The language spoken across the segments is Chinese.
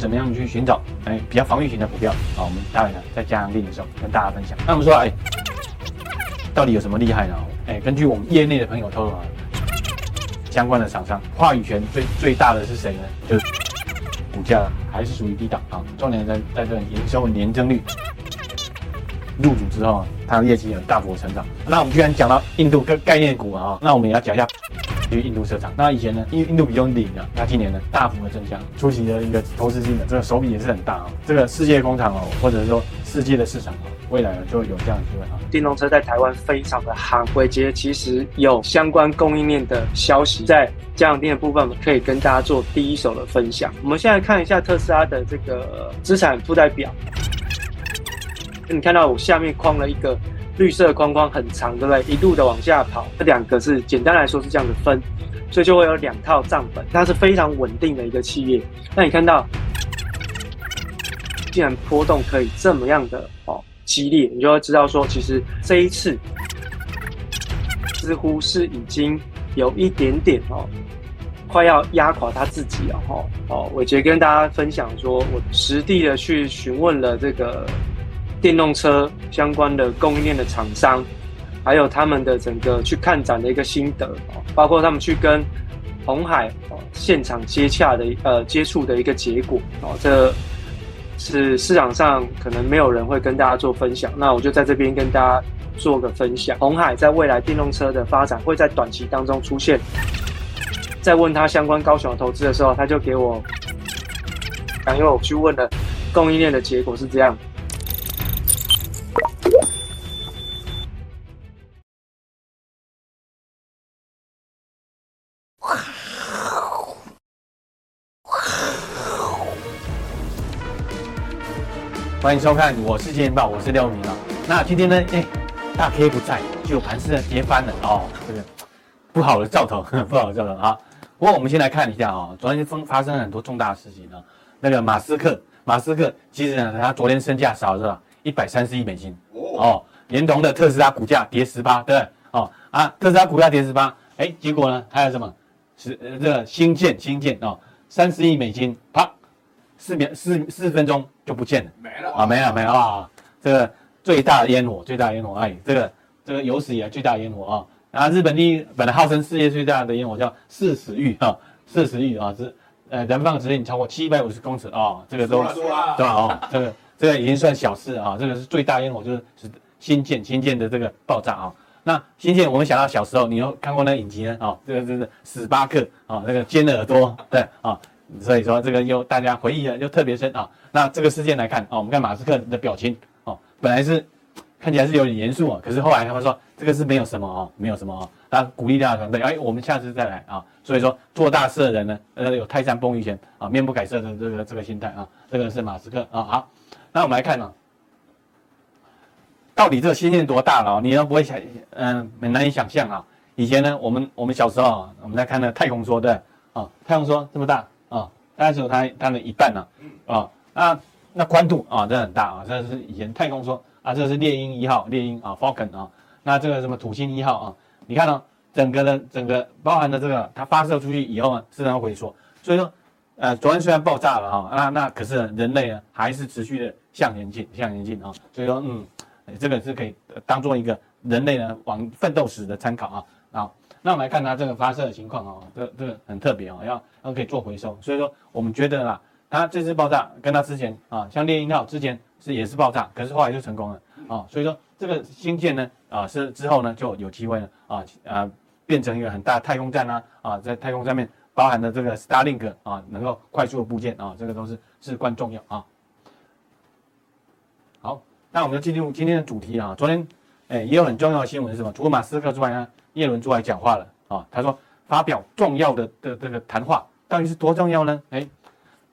怎么样去寻找哎比较防御型的股票啊？我们待会呢在加强錠的时候跟大家分享。那我们说哎，到底有什么厉害呢？哎，根据我们业内的朋友透露啊，相关的厂商话语权最最大的是谁呢？就是股价还是属于低档啊，重点在在这营收年增率入主之后，它的业绩有大幅成长。那我们既然讲到印度概概念股啊，那我们也要讲一下。去印度设厂，那以前呢，因印度比重零啊，那今年呢大幅的增加，出席的一个投资金额，这个手笔也是很大啊。这个世界工厂哦，或者说世界的市场哦，未来呢就有这样的机会啊。电动车在台湾非常的夯，伟捷其实有相关供应链的消息，在加强錠的部分可以跟大家做第一手的分享。我们现在看一下特斯拉的这个资产负债表，你看到我下面框了一个。绿色框框很长，对不对？一路的往下跑，这两个是简单来说是这样子分，所以就会有两套账本，它是非常稳定的一个企业。那你看到，既然波动可以这么样的哦激烈，你就会知道说，其实这一次似乎是已经有一点点哦，快要压垮他自己了哈。哦，伟捷跟大家分享说，我实地的去询问了这个。电动车相关的供应链的厂商，还有他们的整个去看展的一个心得，包括他们去跟红海现场接洽的呃接触的一个结果哦，这是市场上可能没有人会跟大家做分享，那我就在这边跟大家做个分享。红海在未来电动车的发展会在短期当中出现，在问他相关高雄的投资的时候，他就给我，因为我去问了供应链的结果是这样。欢迎收看，我是金钱报，我是廖明啊。那今天呢，哎，大 K 不在，就盘势呢跌翻了哦，这个不好的兆头，不好的兆头啊。不过我们先来看一下啊、哦，昨天发发生了很多重大的事情啊。那个马斯克，马斯克其实呢，他昨天身价少了是吧？一百三十亿美金哦，连同的特斯拉股价跌十八，对不对哦啊，特斯拉股价跌十八，哎，结果呢还有什么？是呃这个新建新建哦，三十亿美金，啪，四秒四四分钟就不见了。没了啊，没了没了啊！这个最大的烟火，最大的烟火，哎，这个这个有史以来最大的烟火啊！然后日本第一，本来号称世界最大的烟火叫四十玉啊，四十玉啊，是呃燃放直径超过七百五十公尺啊，这个都对吧？哦，这个这个已经算小事啊，这个是最大烟火，就是是新建新建的这个爆炸啊。那新建我们想到小时候，你有看过那个影集呢？啊，这个就是史巴克啊，那个尖耳朵，对啊。所以说这个又大家回忆的，又特别深啊。那这个事件来看啊，我们看马斯克的表情哦，本来是看起来是有点严肃啊，可是后来他们说这个是没有什么啊，没有什么啊，他鼓励大家团队，哎，我们下次再来啊。所以说做大事的人呢，呃，有泰山崩于前啊，面不改色的这个这个心态啊，这个是马斯克啊。好，那我们来看啊，到底这个新建多大了？你都不会想，嗯，很难以想象啊。以前呢，我们我们小时候，我们在看那太空梭，对啊，太空梭这么大。大概只有它它的一半呢，啊，那那宽度啊，真的很大啊，这是以前太空说啊，这是猎鹰一号，猎鹰啊，Falcon 啊，那这个什么土星一号啊，你看哦，整个的整个包含的这个它发射出去以后呢，自然后回缩，所以说，呃，昨天虽然爆炸了哈，那那可是人类呢还是持续的向前进，向前进啊，所以说嗯，这个是可以当做一个人类呢往奋斗史的参考啊，啊。那我们来看它这个发射的情况哦，这这个很特别哦，要要可以做回收，所以说我们觉得啦，它这次爆炸跟它之前啊，像猎鹰号之前是也是爆炸，可是后来就成功了啊，所以说这个新舰呢啊是之后呢就有机会了啊啊变成一个很大太空站啊啊，在太空上面包含的这个 Starlink 啊能够快速的部件啊，这个都是至关重要啊。好，那我们就进入今天的主题啊，昨天哎也有很重要的新闻是什么？除了马斯克之外呢？叶伦出来讲话了啊，他说发表重要的的这个谈话，到底是多重要呢？哎，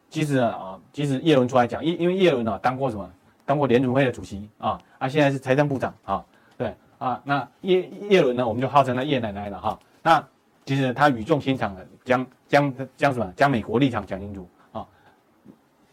其实啊，其实叶伦出来讲，因因为叶伦啊当过什么？当过联储会的主席啊，啊现在是财政部长啊，对啊，那叶叶伦呢，我们就号称他叶奶奶了哈。那其实他语重心长的将将将什么？将美国立场讲清楚啊。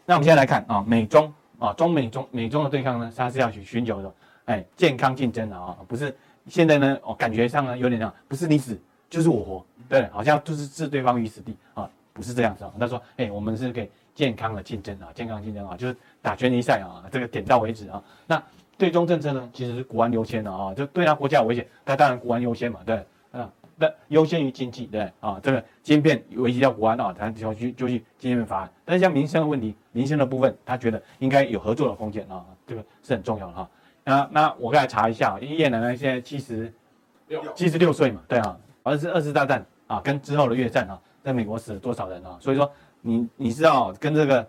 那我们现在来看啊，美中啊，中美中美中的对抗呢，他是要去寻求的，哎，健康竞争的啊，不是。现在呢，我感觉上呢有点像，不是你死就是我活，对，好像就是置对方于死地啊，不是这样子啊。他说，哎，我们是可以健康的竞争啊，健康竞争啊，就是打拳击赛啊，这个点到为止啊。那对中政策呢，其实是国安优先的啊，就对他国家有危险，他当然国安优先嘛，对，啊，那优先于经济，对啊，这个晶片危及到国安啊，他就去就去晶片法案。但是像民生的问题，民生的部分，他觉得应该有合作的空间啊，这个是很重要的哈。那那我刚才查一下，因为叶奶奶现在七十六七十六岁嘛，对啊，好像是二次大战啊，跟之后的越战啊，在美国死了多少人啊？所以说。你你知道跟这个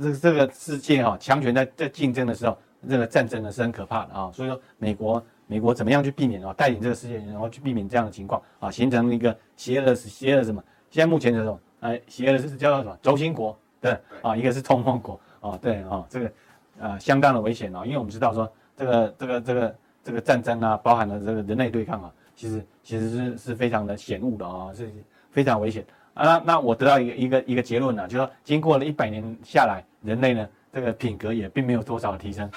这这个世界哈强权在在竞争的时候，这个战争呢是很可怕的啊。所以说美国美国怎么样去避免啊，带领这个世界，然后去避免这样的情况啊，形成一个邪恶的邪恶的什么？现在目前的这种哎邪恶的是叫做什么？轴心国对啊，一个是冲锋国啊，对啊，这个呃相当的危险啊，因为我们知道说这个这个这个这个战争啊，包含了这个人类对抗啊，其实其实是是非常的险恶的啊，是非常危险。啊，那那我得到一个一个一个结论呢，就是说经过了一百年下来，人类呢这个品格也并没有多少的提升，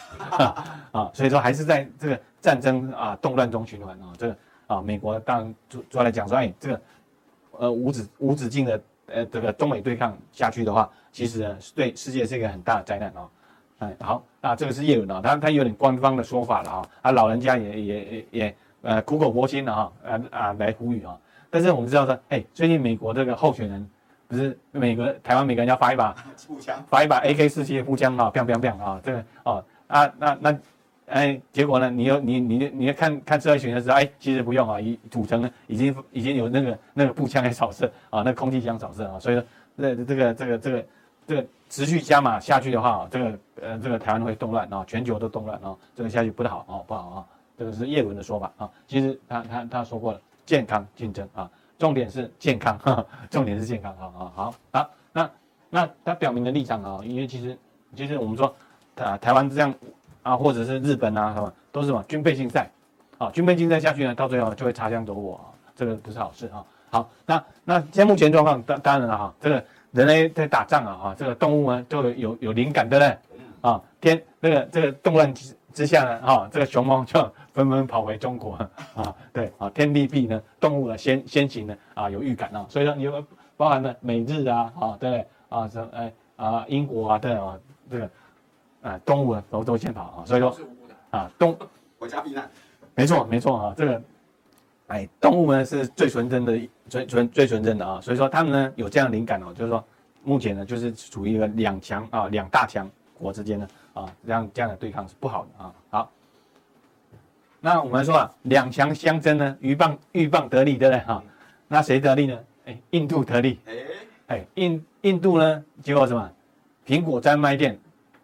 啊，所以说还是在这个战争啊动乱中循环啊，这个啊美国当然主主要来讲说，哎，这个呃无止无止境的呃这个中美对抗下去的话，其实呢对世界是一个很大的灾难啊，哎好，那这个是叶伦啊，他他有点官方的说法了哈啊，他老人家也也也也呃苦口婆心的哈，啊啊来呼吁啊。但是我们知道说，哎，最近美国这个候选人不是美国台湾每个人要发一把 步枪，发一把 AK 四七的步枪啊，砰砰砰啊，这个哦啊那那哎，结果呢，你又你你你要看看社会学的时候，哎，其实不用啊，已土城呢已经已经有那个那个步枪在扫射啊，那空气枪扫射啊，所以说这这个这个这个这个这个持续加码下去的话，这个呃这个台湾会动乱啊，全球都动乱啊，这个下去不太好啊，不好啊，这个是叶伦的说法啊，其实他他他说过了。健康竞争啊，重点是健康，呵 呵重点是健康啊啊好啊，那那他表明的立场啊，因为其实其实我们说啊，台湾这样啊，或者是日本啊，什么都是什么军备竞赛啊，军备竞赛下去呢，到最后就会擦枪走火啊，这个不是好事啊。好，那那现在目前状况当当然了哈，这个人类在打仗啊哈，这个动物呢就有有有灵感对不对？啊，天那个这个动乱之之下呢，啊，这个熊猫就。纷纷跑回中国啊，对啊，天地弊呢，动物的先先行呢啊，有预感啊，所以说你有包含了美日啊，啊对啊，什哎啊英国啊，对啊，这个啊动物呢都都先跑啊，所以说啊动国家避难，没错没错啊，这个哎动物呢是最纯真的最纯最纯真的啊，所以说他们呢有这样灵感哦，就是说目前呢就是处于一个两强啊两大强国之间呢啊这样这样的对抗是不好的啊，好。那我们说啊，两强相争呢，鹬蚌鹬蚌得利，对不对哈？那谁得利呢？哎，印度得利。哎，印印度呢，结果什么？苹果专卖店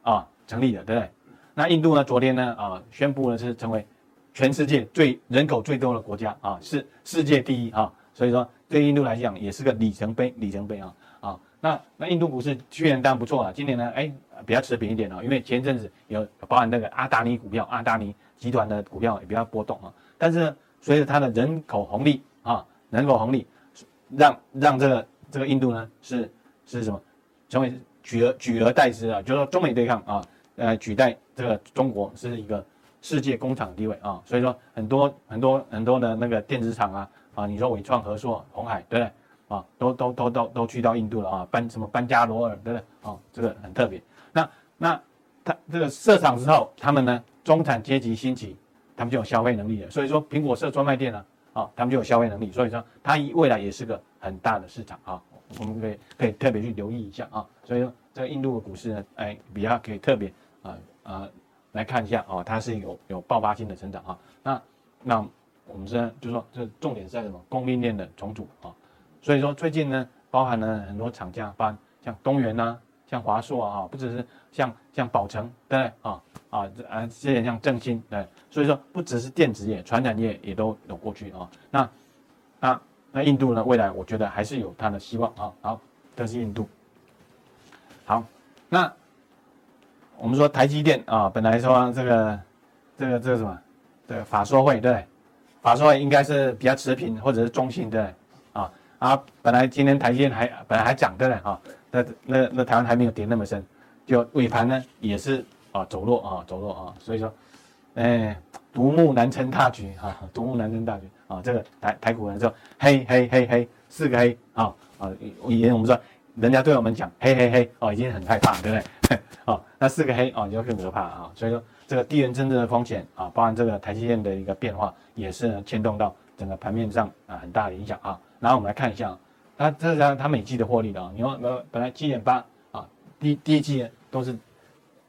啊成立了，对不对？那印度呢，昨天呢啊宣布呢是成为全世界最人口最多的国家啊，是世界第一啊。所以说对印度来讲也是个里程碑，里程碑啊啊。那那印度股市去年当然不错啊，今年呢哎比较持平一点啊，因为前阵子有包含那个阿达尼股票，阿达尼。集团的股票也比较波动啊，但是随着它的人口红利啊，人口红利让让这个这个印度呢是是什么成为取而取而代之啊，就是说中美对抗啊，呃取代这个中国是一个世界工厂地位啊，所以说很多很多很多的那个电子厂啊啊，你说纬创、和硕、鸿海对不对啊？都都都都都去到印度了啊，班什么班加罗尔对不对啊？这个很特别。那那他这个设厂之后，他们呢？中产阶级兴起，他们就有消费能力了。所以说，苹果设专卖店呢，啊，他们就有消费能力。所以说，它未来也是个很大的市场啊，我们可以可以特别去留意一下啊。所以说，这个印度的股市呢，哎，比较可以特别啊啊来看一下啊，它是有有爆发性的成长啊。那那我们现在就说，这重点是在什么？供应链的重组啊。所以说，最近呢，包含了很多厂家，包含像东元呐。像华硕啊，不只是像像宝成，对不对啊啊这啊，这些像正新，对，所以说不只是电子业，传产业也都有过去啊。那那那印度呢？未来我觉得还是有它的希望啊。好，这是印度。好，那我们说台积电啊，本来说这个这个这个什么，这个法说会对，法说会应该是比较持平或者是中性对啊啊，本来今天台积电还本来还涨对啊。那那那台湾还没有跌那么深，就尾盘呢也是啊走弱啊走弱啊，所以说，哎，独木难撑大局哈，独木难撑大局啊，这个台台股呢就黑黑黑黑四个黑啊啊，以前我们说人家对我们讲黑黑黑哦，已经很害怕，对不对？哦，那四个黑哦，就更可怕啊。所以说，这个地缘政治的风险啊，包含这个台积电的一个变化，也是牵动到整个盘面上啊很大的影响啊。然后我们来看一下，它这是它每季的获利的啊。你看，呃，本来七点八啊，第第一季都是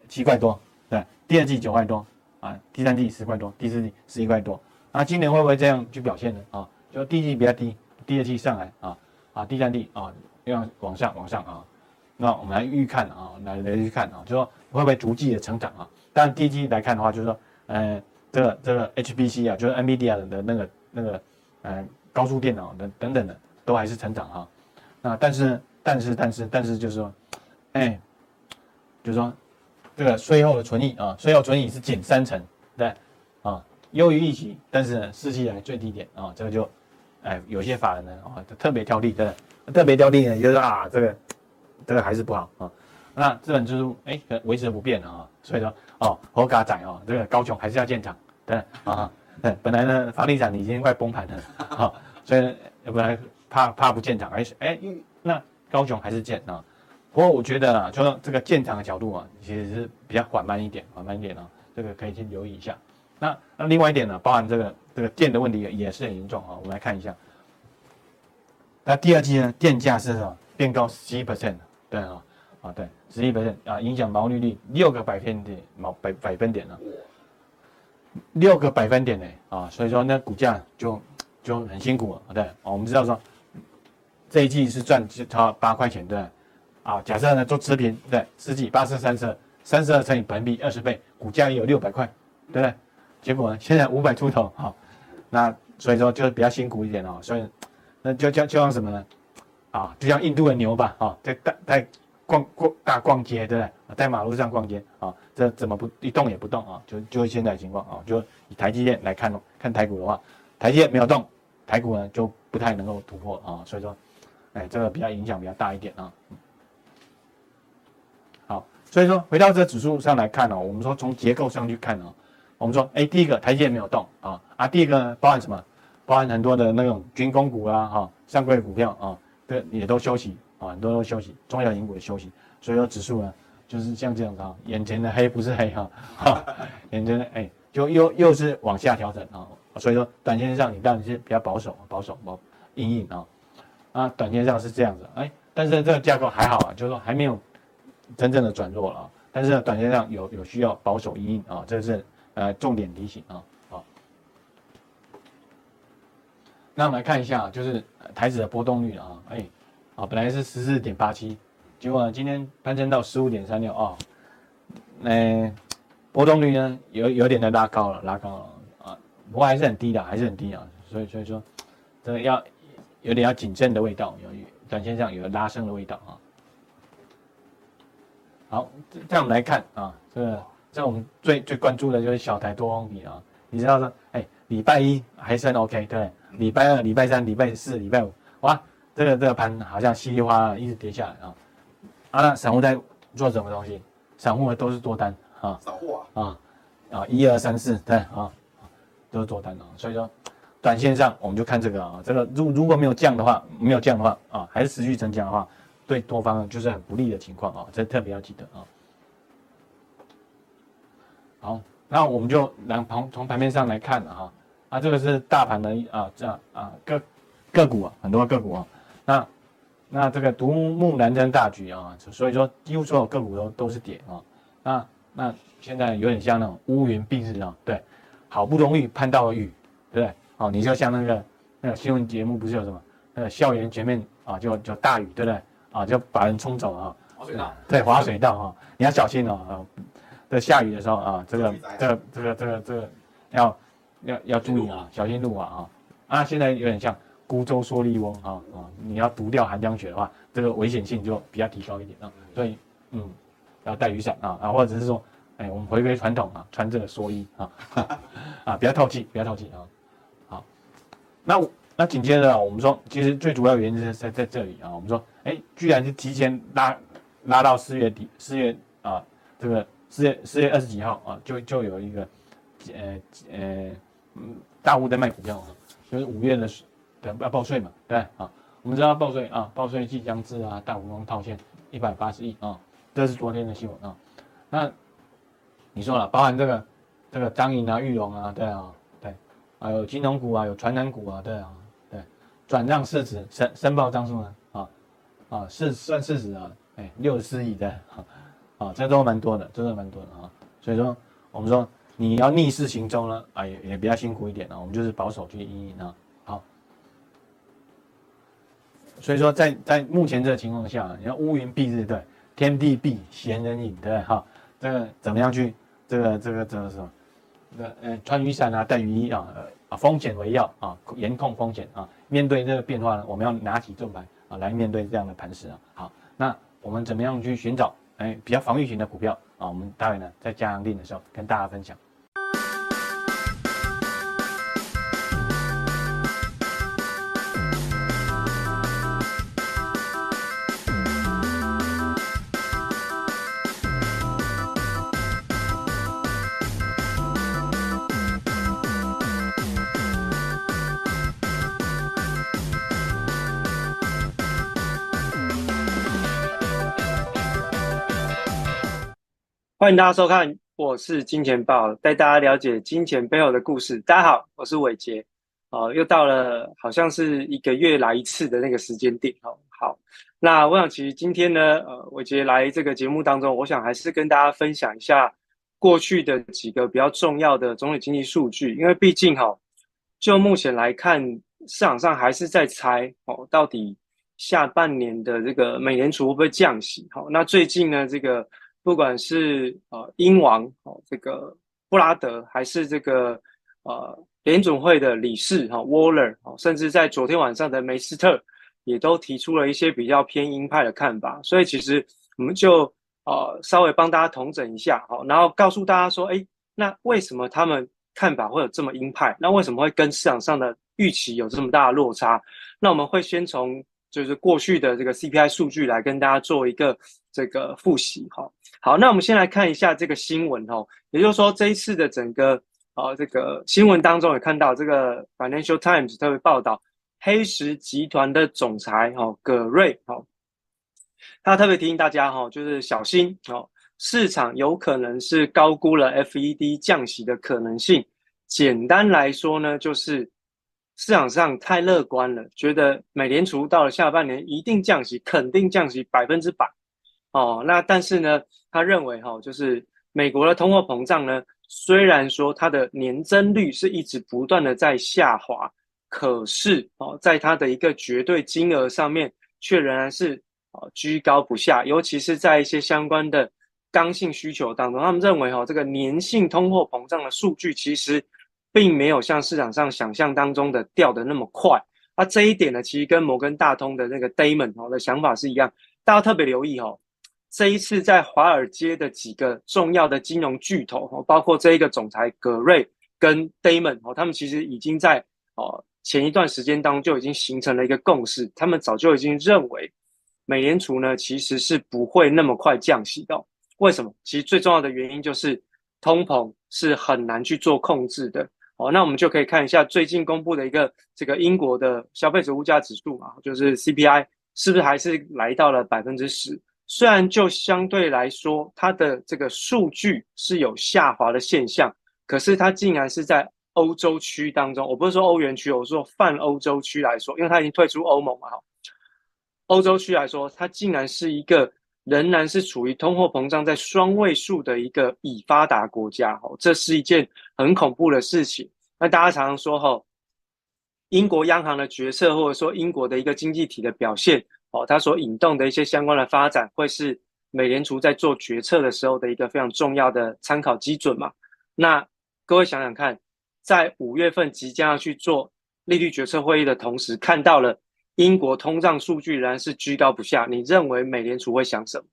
七块多，对，第二季九块多啊，第三季十块多，第四季十一块多。那今年会不会这样去表现呢？啊，就第一季比较低，第二季上来啊啊，第三季啊。要往上往上啊，那我们来预看啊，来来预看啊，就说会不会逐季的成长啊？当然第一季来看的话，就是说，呃，这个这个 HPC 啊，就是 NVIDIA 的那个那个呃高速电脑的等等的，都还是成长啊。那但是但是但是但是就是说，哎，就是说这个税后的存益啊，税后存益是减三成，对，啊，优于预期，但是呢，四季来最低点啊，这个就，哎，有些法人呢啊，特别挑剔，对。特别挑剔呢，就是啊，这个这个还是不好啊。那资本支出哎，维持不变啊。所以说哦，猴嘎仔哦，这个高雄还是要建厂，对啊，对。本来呢，房地产已经快崩盘了啊，所以本来怕怕不建厂，哎哎，那高雄还是建啊。不过我觉得啊，就说这个建厂的角度啊，其实是比较缓慢一点，缓慢一点啊，这个可以先留意一下。那那另外一点呢，包含这个这个电的问题也是很严重啊。我们来看一下。那第二季呢？电价是什么？变高十一 percent，对啊，啊对，十一 percent 啊，影响毛利率六个百分点，毛百百分点了，六个百分点呢啊，所以说那股价就就很辛苦了，对，我们知道说这一季是赚超八块钱，对，啊，假设呢做持平，对，四季八四三十二，三十二乘以本比二十倍，股价也有六百块，对不对？结果呢，现在五百出头，好，那所以说就是比较辛苦一点哦，所以。那就叫就像什么呢？啊，就像印度的牛吧，啊，在大在逛逛大逛街，对不对？在马路上逛街，啊，这怎么不一动也不动啊？就就现在情况啊，就以台积电来看看台股的话，台积电没有动，台股呢就不太能够突破啊，所以说，哎，这个比较影响比较大一点啊。好，所以说回到这指数上来看呢，我们说从结构上去看呢，我们说，哎，第一个台积电没有动啊，啊，第二个包含什么？包含很多的那种军工股啊，哈，上柜股票啊，对，也都休息啊，很多都休息，中小型股也休息，所以说指数呢，就是像这样子啊，眼前的黑不是黑哈，哈，眼前的哎，就又又是往下调整啊，所以说短线上你当然是比较保守，保守，保硬硬啊，啊，短线上是这样子，哎，但是这个架构还好啊，就是说还没有真正的转弱了啊，但是，短线上有有需要保守硬硬啊，这是呃重点提醒啊。好那我们来看一下，就是台指的波动率啊，哎，啊，本来是十四点八七，结果，今天攀升到十五点三六啊，那波动率呢，有有点的拉高了，拉高了啊，不过还是很低的，还是很低啊，所以所以说，这个要有点要谨慎的味道，有短线上有拉升的味道啊。好，这样我们来看啊，这个这我们最最关注的就是小台多空比啊，你知道说，哎，礼拜一还算 OK，对。礼拜二、礼拜三、礼拜四、礼拜五，哇，这个这个盘好像稀里哗啦一直跌下来啊！啊，那散户在做什么东西？散户都是多单啊，散户啊啊啊，一二三四，对啊，都是多单啊。所以说，短线上我们就看这个啊，这个如如果没有降的话，没有降的话啊，还是持续增加的话，对多方就是很不利的情况啊，这特别要记得啊。好，那我们就来从从盘面上来看哈。啊，这个是大盘的啊，这样啊个个股啊，很多个股啊，那那这个独木难撑大局啊，所以说几乎所有个股都都是跌啊，那那现在有点像那种乌云蔽日啊，对，好不容易盼到了雨，对不对？哦，你就像那个那个新闻节目不是有什么那个校园前面啊，就就大雨，对不对？啊，就把人冲走啊，滑水道，对，滑水道啊，你要小心哦啊，这下雨的时候啊，这个这个这个这个这个要。要要注意啊，小心路滑啊！啊，现在有点像孤舟蓑笠翁啊啊！你要独钓寒江雪的话，这个危险性就比较提高一点啊。所以，嗯，要带雨伞啊啊，或者是说，哎，我们回归传统啊，穿这个蓑衣啊 啊，不要透气，不要透气啊。好，那那紧接着我们说，其实最主要原因是在在这里啊。我们说，哎，居然是提前拉拉到四月底，四月啊，这个四月四月二十几号啊，就就有一个，呃呃。嗯，大户在卖股票啊，就是五月的等要报税嘛，对啊，我们知道报税啊，报税即将至啊，大股东套现一百八十亿啊，这是昨天的新闻啊。那你说了，包含这个这个张银啊、玉龙啊，对啊，对，还有金融股啊，有传染股啊，对啊，对，转让市值申申报张数呢，啊啊是算市值啊，哎六十四亿的，啊啊这都蛮多的，真的蛮多的啊。所以说我们说你要逆势行舟呢，啊也也比较辛苦一点啊，我们就是保守去因应啊。好所以说在，在目前这个情况下，你要乌云蔽日，对，天地闭，闲人隐，对，哈，这个怎么样去，这个这个这个什么，这个呃，穿雨伞啊，带雨衣啊，啊，风险为要啊，严控风险啊，面对这个变化呢，我们要拿起重牌啊，来面对这样的盘势啊。好，那我们怎么样去寻找哎比较防御型的股票啊？我们待会呢在加阳定的时候跟大家分享。欢迎大家收看，我是金钱豹，带大家了解金钱背后的故事。大家好，我是伟杰，哦，又到了好像是一个月来一次的那个时间点，哦，好，那我想其实今天呢，呃，伟杰来这个节目当中，我想还是跟大家分享一下过去的几个比较重要的总体经济数据，因为毕竟哈，就目前来看，市场上还是在猜哦，到底下半年的这个美联储会不会降息？好，那最近呢，这个。不管是呃英王哦，这个布拉德，还是这个呃联准会的理事哈沃勒哦，甚至在昨天晚上的梅斯特，也都提出了一些比较偏鹰派的看法。所以其实我们就呃稍微帮大家统整一下哈，然后告诉大家说，哎，那为什么他们看法会有这么鹰派？那为什么会跟市场上的预期有这么大的落差？那我们会先从就是过去的这个 CPI 数据来跟大家做一个这个复习哈。好，那我们先来看一下这个新闻哦，也就是说这一次的整个呃这个新闻当中也看到这个 Financial Times 特别报道，黑石集团的总裁哈葛瑞哈，他特别提醒大家哈，就是小心哦，市场有可能是高估了 FED 降息的可能性。简单来说呢，就是市场上太乐观了，觉得美联储到了下半年一定降息，肯定降息百分之百。哦，那但是呢，他认为哈、就是美国的通货膨胀呢，虽然说它的年增率是一直不断的在下滑，可是哦，在它的一个绝对金额上面，却仍然是哦居高不下，尤其是在一些相关的刚性需求当中，他们认为哈、哦，这个年性通货膨胀的数据其实并没有像市场上想象当中的掉得那么快。那这一点呢，其实跟摩根大通的那个 Damon 哦的想法是一样，大家特别留意哦。这一次在华尔街的几个重要的金融巨头哦，包括这一个总裁葛瑞跟 Damon 哦，他们其实已经在哦前一段时间当中就已经形成了一个共识，他们早就已经认为美联储呢其实是不会那么快降息的。为什么？其实最重要的原因就是通膨是很难去做控制的哦。那我们就可以看一下最近公布的一个这个英国的消费者物价指数嘛，就是 CPI 是不是还是来到了百分之十？虽然就相对来说，它的这个数据是有下滑的现象，可是它竟然是在欧洲区当中，我不是说欧元区，我说泛欧洲区来说，因为它已经退出欧盟嘛，哈，欧洲区来说，它竟然是一个仍然是处于通货膨胀在双位数的一个已发达国家，哈，这是一件很恐怖的事情。那大家常常说，哈，英国央行的决策，或者说英国的一个经济体的表现。哦，它所引动的一些相关的发展，会是美联储在做决策的时候的一个非常重要的参考基准嘛？那各位想想看，在五月份即将要去做利率决策会议的同时，看到了英国通胀数据仍然是居高不下，你认为美联储会想什么？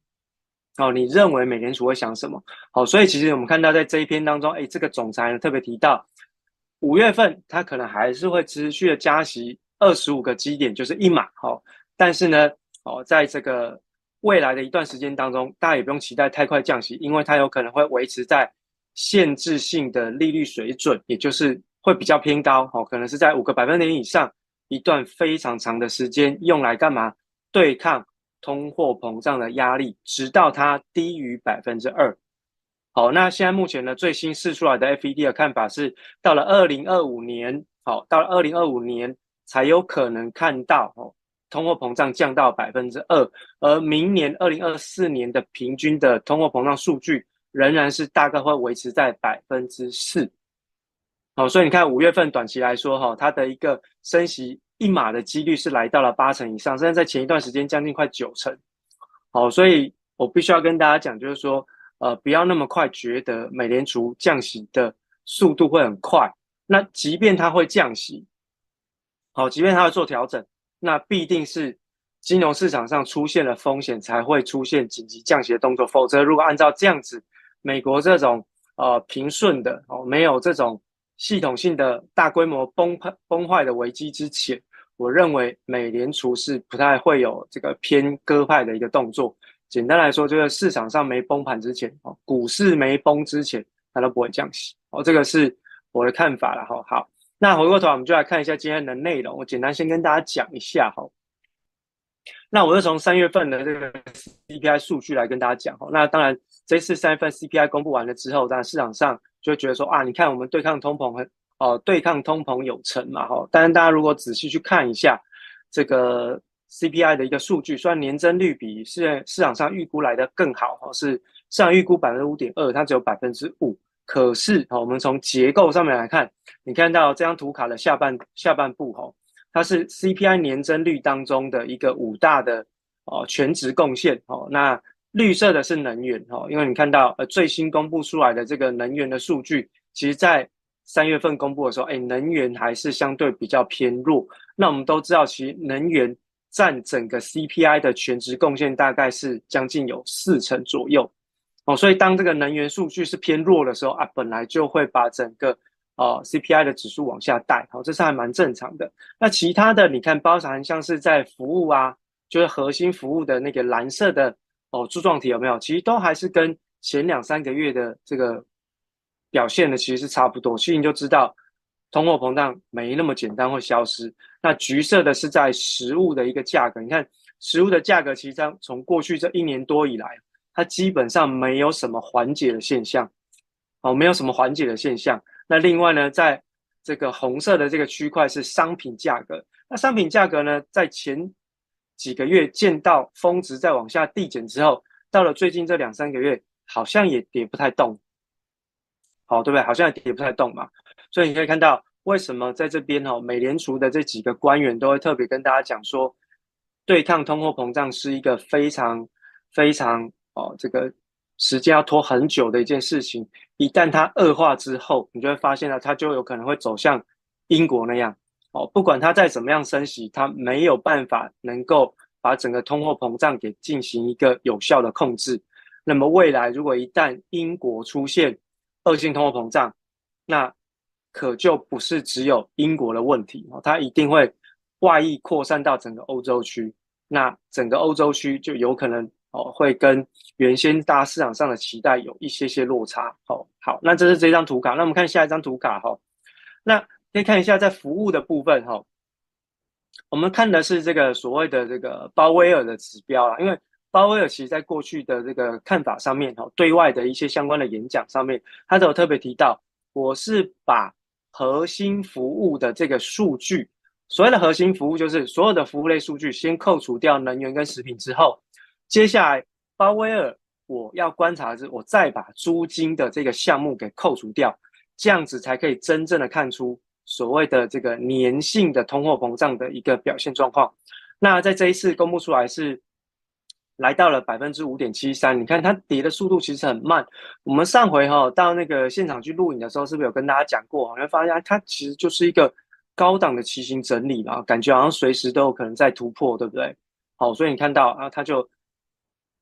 哦，你认为美联储会想什么？好，所以其实我们看到在这一篇当中，哎，这个总裁呢特别提到，五月份他可能还是会持续的加息二十五个基点，就是一码，好。但是呢，哦，在这个未来的一段时间当中，大家也不用期待太快降息，因为它有可能会维持在限制性的利率水准，也就是会比较偏高，哦，可能是在五个百分点以上，一段非常长的时间，用来干嘛？对抗通货膨胀的压力，直到它低于百分之二。好，那现在目前呢，最新释出来的 FED 的看法是，到了二零二五年，好，到了二零二五年才有可能看到哦，通货膨胀降到百分之二，而明年二零二四年的平均的通货膨胀数据仍然是大概会维持在百分之四。好，所以你看五月份短期来说，哈，它的一个升息一码的几率是来到了八成以上，甚至在前一段时间将近快九成。好，所以我必须要跟大家讲，就是说。呃，不要那么快觉得美联储降息的速度会很快。那即便它会降息，好，即便它会做调整，那必定是金融市场上出现了风险才会出现紧急降息的动作。否则，如果按照这样子，美国这种呃平顺的哦，没有这种系统性的大规模崩坏崩坏的危机之前，我认为美联储是不太会有这个偏鸽派的一个动作。简单来说，就是市场上没崩盘之前，哦，股市没崩之前，它都不会降息，哦，这个是我的看法了，哈。好，那回过头，我们就来看一下今天的内容。我简单先跟大家讲一下，哈。那我是从三月份的这个 CPI 数据来跟大家讲，哈。那当然，这次三月份 CPI 公布完了之后，当然市场上就会觉得说，啊，你看我们对抗通膨很，哦，对抗通膨有成嘛，哈。但是，大家如果仔细去看一下这个。CPI 的一个数据，虽然年增率比市市场上预估来的更好，哈，是市场预估百分之五点二，它只有百分之五。可是，哦，我们从结构上面来看，你看到这张图卡的下半下半部，哦，它是 CPI 年增率当中的一个五大的哦全值贡献，哦，那绿色的是能源，哦，因为你看到呃最新公布出来的这个能源的数据，其实在三月份公布的时候，哎，能源还是相对比较偏弱。那我们都知道，其实能源。占整个 CPI 的全值贡献大概是将近有四成左右，哦，所以当这个能源数据是偏弱的时候啊，本来就会把整个呃 CPI 的指数往下带，好，这是还蛮正常的。那其他的你看，包含像是在服务啊，就是核心服务的那个蓝色的哦柱状体有没有？其实都还是跟前两三个月的这个表现的其实是差不多，所以你就知道。通货膨胀没那么简单会消失。那橘色的是在食物的一个价格，你看食物的价格，其实从过去这一年多以来，它基本上没有什么缓解的现象，哦，没有什么缓解的现象。那另外呢，在这个红色的这个区块是商品价格，那商品价格呢，在前几个月见到峰值再往下递减之后，到了最近这两三个月，好像也跌不太动，好，对不对？好像也跌不太动嘛。所以你可以看到，为什么在这边哈，美联储的这几个官员都会特别跟大家讲说，对抗通货膨胀是一个非常非常哦，这个时间要拖很久的一件事情。一旦它恶化之后，你就会发现呢，它就有可能会走向英国那样哦，不管它再怎么样升息，它没有办法能够把整个通货膨胀给进行一个有效的控制。那么未来如果一旦英国出现恶性通货膨胀，那可就不是只有英国的问题哦，它一定会外溢扩散到整个欧洲区，那整个欧洲区就有可能哦会跟原先大家市场上的期待有一些些落差。好，好，那这是这张图卡，那我们看下一张图卡哈，那可以看一下在服务的部分哈，我们看的是这个所谓的这个鲍威尔的指标啊，因为鲍威尔其实在过去的这个看法上面哈，对外的一些相关的演讲上面，他都有特别提到，我是把核心服务的这个数据，所谓的核心服务就是所有的服务类数据，先扣除掉能源跟食品之后，接下来鲍威尔我要观察的是，我再把租金的这个项目给扣除掉，这样子才可以真正的看出所谓的这个粘性的通货膨胀的一个表现状况。那在这一次公布出来是。来到了百分之五点七三，你看它跌的速度其实很慢。我们上回哈到那个现场去录影的时候，是不是有跟大家讲过？你会发现它其实就是一个高档的骑行整理嘛，感觉好像随时都有可能在突破，对不对？好，所以你看到啊，它就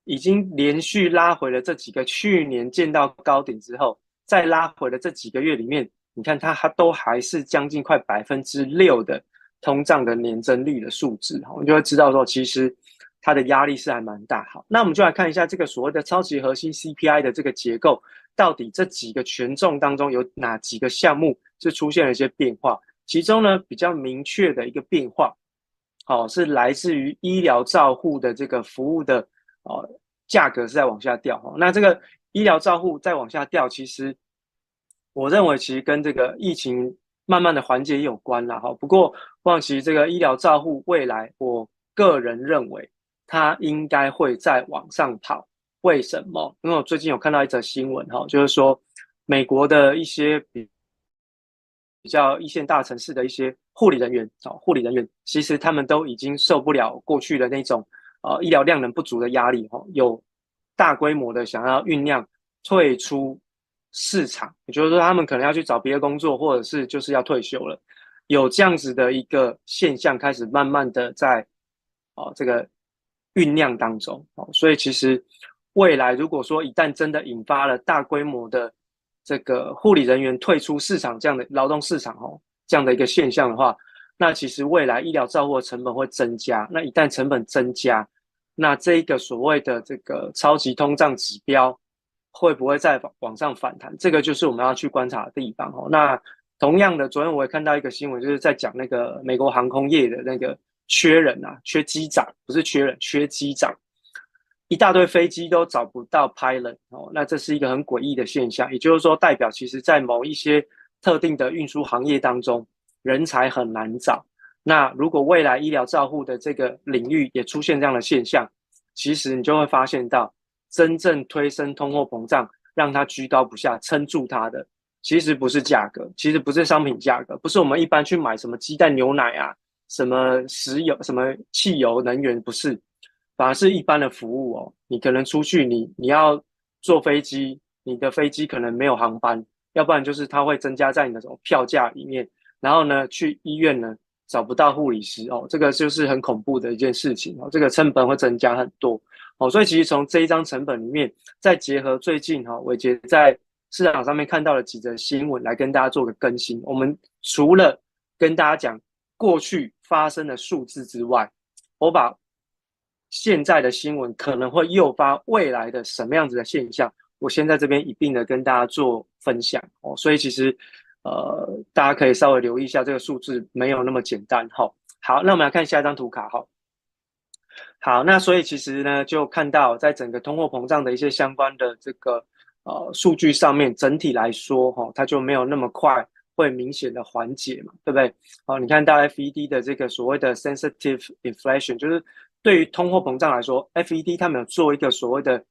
已经连续拉回了这几个去年见到高点之后，再拉回了这几个月里面，你看它它都还是将近快百分之六的通胀的年增率的数字，我们就会知道说其实。它的压力是还蛮大，好，那我们就来看一下这个所谓的超级核心 CPI 的这个结构，到底这几个权重当中有哪几个项目是出现了一些变化？其中呢比较明确的一个变化，好、哦，是来自于医疗照护的这个服务的哦价格是在往下掉哈、哦。那这个医疗照护在往下掉，其实我认为其实跟这个疫情慢慢的缓解有关啦哈。不过，望其这个医疗照护未来，我个人认为它应该会再往上跑。为什么？因为我最近有看到一则新闻哈，就是说美国的一些比比较一线大城市的一些护理人员哦，护理人员其实他们都已经受不了过去的那种呃医疗量能不足的压力哈，有大规模的想要酝酿退出市场，也就是说他们可能要去找别的工作，或者是就是要退休了，有这样子的一个现象开始慢慢的在哦这个酝酿当中哦，所以其实。未来如果说一旦真的引发了大规模的这个护理人员退出市场这样的劳动市场哦，这样的一个现象的话，那其实未来医疗照护的成本会增加。那一旦成本增加，那这一个所谓的这个超级通胀指标会不会再往上反弹？这个就是我们要去观察的地方哦。那同样的，昨天我也看到一个新闻，就是在讲那个美国航空业的那个缺人啊，缺机长，不是缺人，缺机长。一大堆飞机都找不到 pilot 哦，那这是一个很诡异的现象。也就是说，代表其实在某一些特定的运输行业当中，人才很难找。那如果未来医疗照护的这个领域也出现这样的现象，其实你就会发现到，真正推升通货膨胀，让它居高不下，撑住它的，其实不是价格，其实不是商品价格，不是我们一般去买什么鸡蛋、牛奶啊，什么石油、什么汽油、能源，不是。反而是一般的服务哦，你可能出去你，你要坐飞机，你的飞机可能没有航班，要不然就是它会增加在你的这种票价里面，然后呢，去医院呢找不到护理师哦，这个就是很恐怖的一件事情哦，这个成本会增加很多哦，所以其实从这一张成本里面，再结合最近哈伟捷在市场上面看到了几则新闻来跟大家做个更新，我们除了跟大家讲过去发生的数字之外，我把现在的新闻可能会诱发未来的什么样子的现象？我先在这边一并的跟大家做分享哦。所以其实，呃，大家可以稍微留意一下这个数字，没有那么简单哈。好，那我们来看下一张图卡哈。好，那所以其实呢，就看到在整个通货膨胀的一些相关的这个呃数据上面，整体来说哈，它就没有那么快会明显的缓解嘛，对不对？好，你看到 FED 的这个所谓的 sensitive inflation，就是。对于通货膨胀来说，FED 他们有做一个所谓的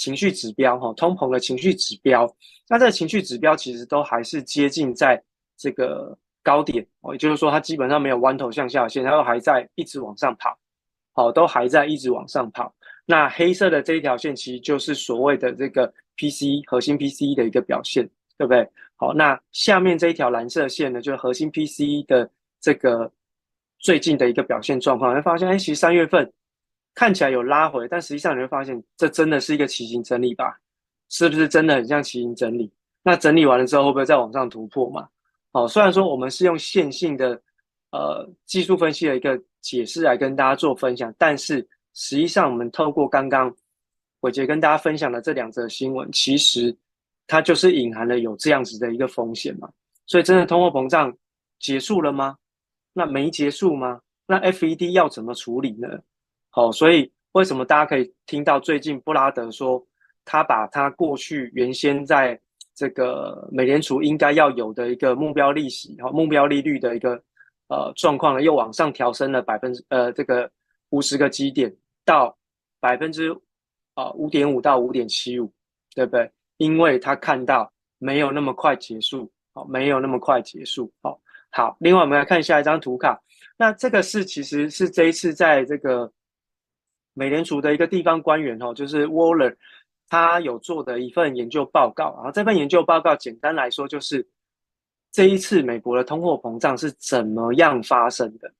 情绪指标，哈，通膨的情绪指标。那这个情绪指标其实都还是接近在这个高点，哦，也就是说它基本上没有弯头向下线，它都还在一直往上跑，好，都还在一直往上跑。那黑色的这一条线其实就是所谓的这个 PC 核心 PC 的一个表现，对不对？好，那下面这一条蓝色线呢，就是核心 PC 的这个。最近的一个表现状况，会发现，哎，其实三月份看起来有拉回，但实际上你会发现，这真的是一个旗形整理吧？是不是真的很像旗形整理？那整理完了之后，会不会再往上突破嘛？好，虽然说我们是用线性的呃技术分析的一个解释来跟大家做分享，但是实际上我们透过刚刚伟杰跟大家分享的这两则新闻，其实它就是隐含了有这样子的一个风险嘛。所以，真的通货膨胀结束了吗？那没结束吗？那 FED 要怎么处理呢？好，所以为什么大家可以听到最近布拉德说，他把他过去原先在这个美联储应该要有的一个目标利息和目标利率的一个呃状况呢，又往上调升了百分之呃这个五十个基点到百分之啊五点五到五点七五，对不对？因为他看到没有那么快结束，好，没有那么快结束，好。好，另外我们来看下一张图卡。那这个是其实是这一次在这个美联储的一个地方官员哦，就是 Waller，他有做的一份研究报告。然后这份研究报告简单来说就是这一次美国的通货膨胀是怎么样发生的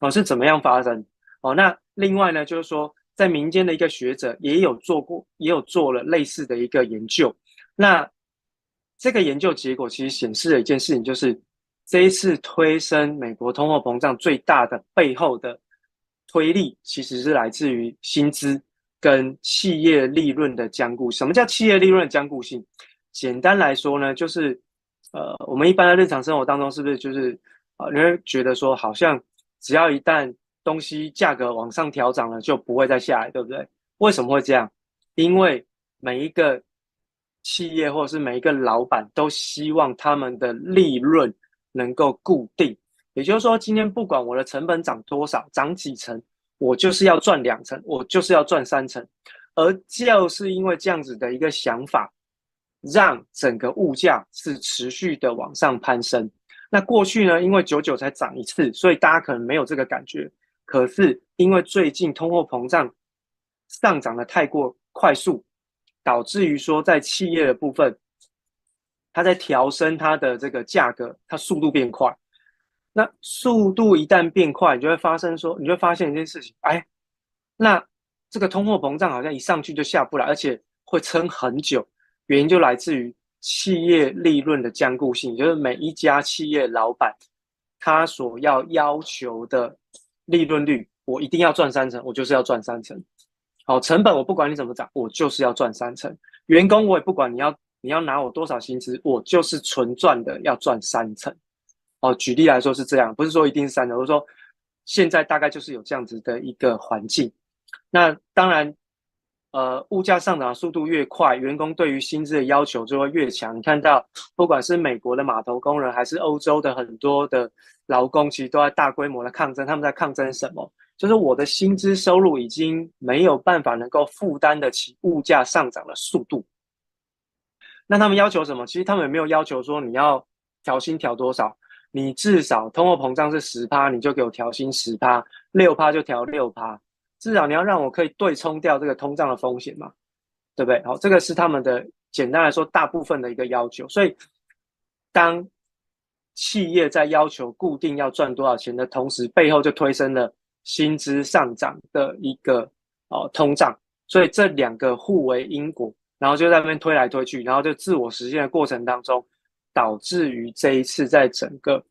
哦，是怎么样发生哦？那另外呢，就是说在民间的一个学者也有做过，也有做了类似的一个研究。那这个研究结果其实显示了一件事情，就是。这一次推升美国通货膨胀最大的背后的推力，其实是来自于薪资跟企业利润的僵固。什么叫企业利润的僵固性？简单来说呢，就是呃，我们一般的日常生活当中，是不是就是啊，你会觉得说好像只要一旦东西价格往上调涨了，就不会再下来，对不对？为什么会这样？因为每一个企业或者是每一个老板都希望他们的利润能够固定，也就是说，今天不管我的成本涨多少，涨几成，我就是要赚两成，我就是要赚三成。而就是因为这样子的一个想法，让整个物价是持续的往上攀升。那过去呢，因为久久才涨一次，所以大家可能没有这个感觉。可是因为最近通货膨胀上涨的太过快速，导致于说在企业的部分，它在调升它的这个价格，它速度变快。那速度一旦变快，你就会发生说，你就会发现一件事情，哎，那。这个通货膨胀好像一上去就下不来，而且会撑很久。原因就来自于企业利润的坚固性，就是每一家企业老板他所要要求的利润率，我一定要赚三成，我就是要赚三成。好，成本我不管你怎么涨，我就是要赚三成。员工我也不管你要你要拿我多少薪资，我就是纯赚的要赚三成。哦，举例来说是这样，不是说一定是三成，我说现在大概就是有这样子的一个环境。那当然，呃，物价上涨速度越快，员工对于薪资的要求就会越强。你看到，不管是美国的码头工人，还是欧洲的很多的劳工，其实都在大规模的抗争。他们在抗争什么？就是我的薪资收入已经没有办法能够负担得起物价上涨的速度。那他们要求什么？其实他们也没有要求说你要调薪调多少，你至少通货膨胀是十趴，你就给我调薪十趴，六趴就调六趴。至少你要让我可以对冲掉这个通胀的风险嘛，对不对？好，这个是他们的简单来说大部分的一个要求。所以，当企业在要求固定要赚多少钱的同时，背后就推升了薪资上涨的一个哦通胀。所以这两个互为因果，然后就在那边推来推去，然后就自我实现的过程当中，导致于这一次在整个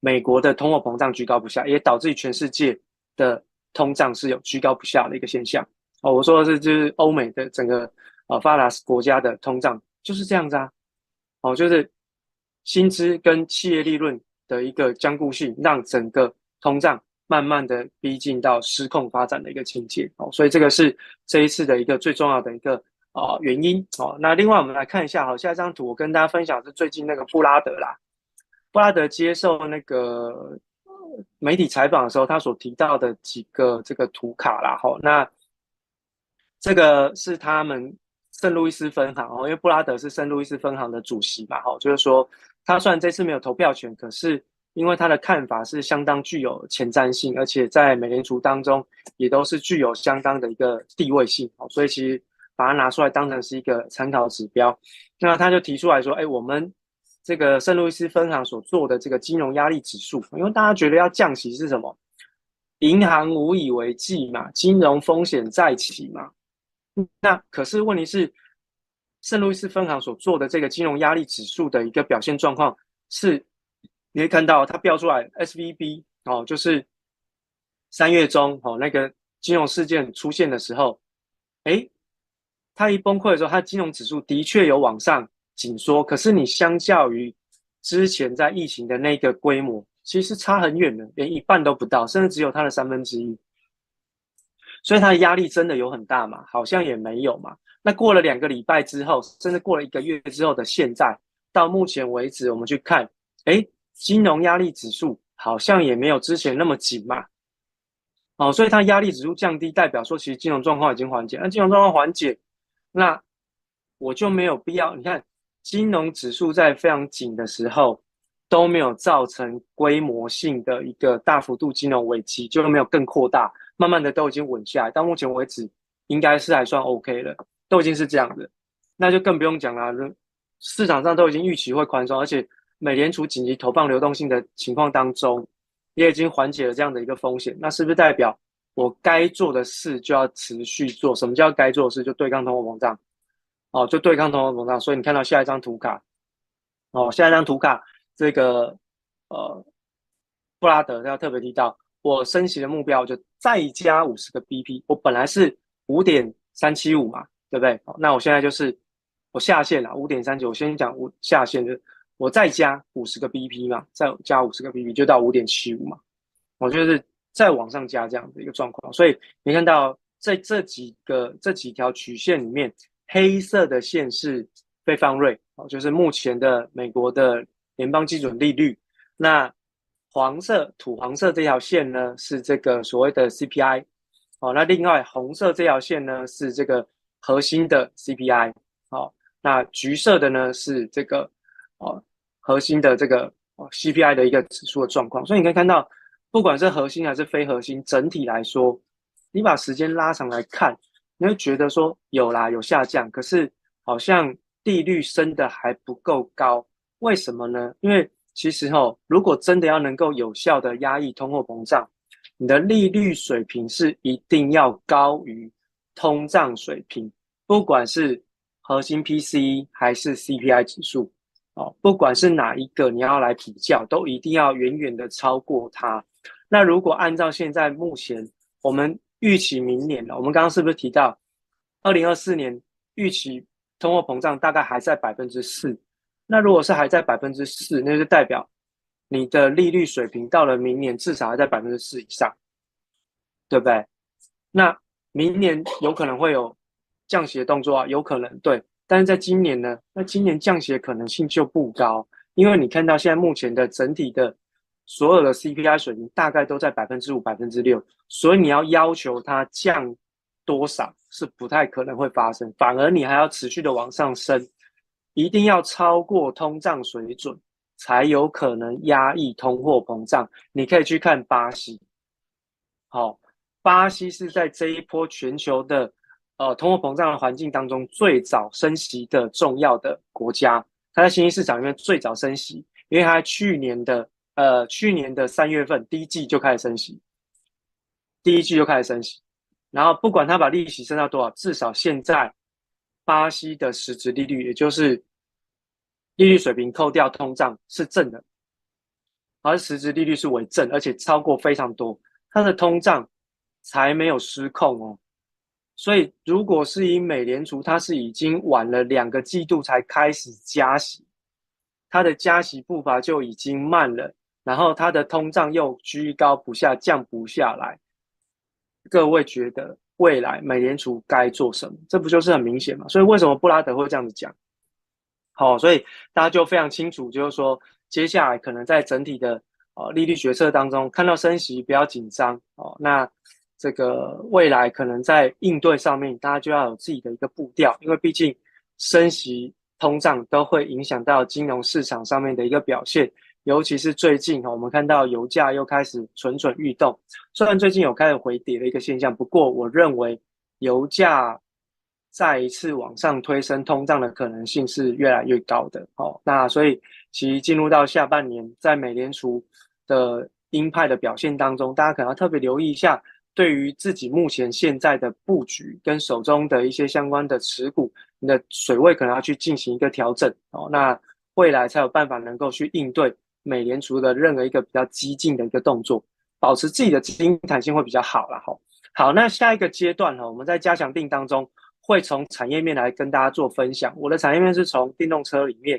美国的通货膨胀居高不下，也导致于全世界的。通胀是有居高不下的一个现象哦，我说的是就是欧美的整个呃发达国家的通胀就是这样子啊，哦，就是薪资跟企业利润的一个僵固性，让整个通胀慢慢的逼近到失控发展的一个情节哦，所以这个是这一次的一个最重要的一个哦、原因哦。那另外我们来看一下，好，下一张图我跟大家分享是最近那个布拉德啦，布拉德接受那个。媒体采访的时候，他所提到的几个这个图卡啦，吼，那这个是他们圣路易斯分行哦，因为布拉德是圣路易斯分行的主席嘛，吼，就是说他虽然这次没有投票权，可是因为他的看法是相当具有前瞻性，而且在美联储当中也都是具有相当的一个地位性，哦，所以其实把它拿出来当成是一个参考指标，那他就提出来说，哎，我们。这个圣路易斯分行所做的这个金融压力指数，因为大家觉得要降息是什么？银行无以为继嘛，金融风险再起嘛。那可是问题是，圣路易斯分行所做的这个金融压力指数的一个表现状况是，你可以看到它标出来 SVB 哦，就是三月中哦那个金融事件出现的时候，诶，它一崩溃的时候，它金融指数的确有往上。紧缩，可是你相较于之前在疫情的那个规模，其实差很远的，连一半都不到，甚至只有它的三分之一。所以它的压力真的有很大嘛？好像也没有嘛。那过了两个礼拜之后，甚至过了一个月之后的现在，到目前为止，我们去看，诶，金融压力指数好像也没有之前那么紧嘛。哦，所以它压力指数降低，代表说其实金融状况已经缓解。那金融状况缓解，那我就没有必要，你看。金融指数在非常紧的时候都没有造成规模性的一个大幅度金融危机，就没有更扩大，慢慢的都已经稳下来。到目前为止，应该是还算 OK 了，都已经是这样的，那就更不用讲了。市场上都已经预期会宽松，而且美联储紧急投放流动性的情况当中，也已经缓解了这样的一个风险。那是不是代表我该做的事就要持续做？什么叫该做的事？就对抗通货膨胀。哦，就对抗通货膨胀，所以你看到下一张图卡，哦，下一张图卡，这个呃，布拉德要特别提到，我升息的目标就再加五十个 BP，我本来是五点三七五嘛，对不对？好，那我现在就是我下限了五点三九，我先讲五下限，就我再加五十个 BP 嘛，再加五十个 BP 就到五点七五嘛。我就是再往上加这样的一个状况，所以你看到在这几个这几条曲线里面，黑色的线是非方瑞，哦，就是目前的美国的联邦基准利率。那黄色土黄色这条线呢，是这个所谓的 CPI，哦，那另外红色这条线呢是这个核心的 CPI，哦，那橘色的呢是这个哦核心的这个哦 CPI 的一个指数的状况，所以你可以看到。不管是核心还是非核心，整体来说，你把时间拉长来看，你会觉得说有啦，有下降，可是好像利率升得还不够高，为什么呢？因为其实齁，如果真的要能够有效的压抑通货膨胀，你的利率水平是一定要高于通胀水平，不管是核心 PCE 还是 CPI 指数，哦，不管是哪一个你要来比较，都一定要远远的超过它。那如果按照现在目前我们预期明年了，我们刚刚是不是提到，二零二四年预期通货膨胀大概还在百分之四？那如果是还在百分之四，那就代表你的利率水平到了明年至少还在百分之四以上，对不对？那明年有可能会有降息的动作啊，有可能对。但是在今年呢，那今年降息的可能性就不高，因为你看到现在目前的整体的。所有的 CPI 水平大概都在百分之五、百分之六，所以你要要求它降多少是不太可能会发生，反而你还要持续的往上升，一定要超过通胀水准，才有可能压抑通货膨胀。你可以去看巴西，好，巴西是在这一波全球的呃通货膨胀的环境当中最早升息的重要的国家，它在新兴市场里面最早升息，因为它去年的。呃，去年的三月份第一季就开始升息，第一季就开始升息，然后不管他把利息升到多少，至少现在巴西的实质利率，也就是利率水平扣掉通胀是正的，而实质利率是为正，而且超过非常多，它的通胀才没有失控哦。所以，如果是以美联储，它是已经晚了两个季度才开始加息，它的加息步伐就已经慢了。然后它的通胀又居高不下，降不下来。各位觉得未来美联储该做什么？这不就是很明显吗？所以为什么布拉德会这样子讲？好，所以大家就非常清楚，就是说接下来可能在整体的呃利率决策当中，看到升息不要紧张哦。那这个未来可能在应对上面，大家就要有自己的一个步调，因为毕竟升息、通胀都会影响到金融市场上面的一个表现。尤其是最近哈，我们看到油价又开始蠢蠢欲动。虽然最近有开始回跌的一个现象，不过我认为油价再一次往上推升通胀的可能性是越来越高的。哦，那所以其实进入到下半年，在美联储的鹰派的表现当中，大家可能要特别留意一下，对于自己目前现在的布局跟手中的一些相关的持股，你的水位可能要去进行一个调整。哦，那未来才有办法能够去应对。美联储的任何一个比较激进的一个动作，保持自己的资金弹性会比较好了。哈。好，那下一个阶段哈，我们在加强定当中会从产业面来跟大家做分享。我的产业面是从电动车里面，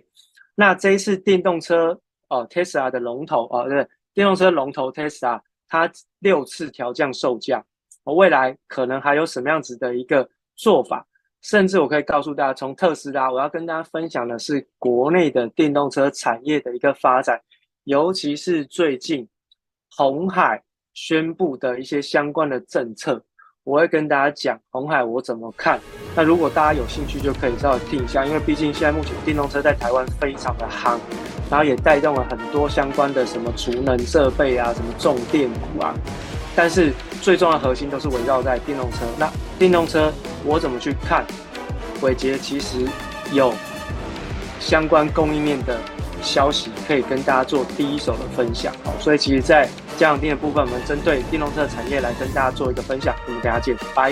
那这一次电动车哦，Tesla 的龙头哦，对，电动车龙头 Tesla，它六次调降售价，我未来可能还有什么样子的一个做法？甚至我可以告诉大家，从特斯拉，我要跟大家分享的是国内的电动车产业的一个发展。尤其是最近红海宣布的一些相关的政策，我会跟大家讲红海我怎么看。那如果大家有兴趣，就可以稍微听一下，因为毕竟现在目前电动车在台湾非常的夯，然后也带动了很多相关的什么储能设备啊，什么重电股啊。但是最重要的核心都是围绕在电动车。那电动车我怎么去看？伟杰其实有相关供应链的。消息可以跟大家做第一手的分享，好，所以其实，在加强錠的部分，我们针对电动车产业来跟大家做一个分享，我们等下见，拜。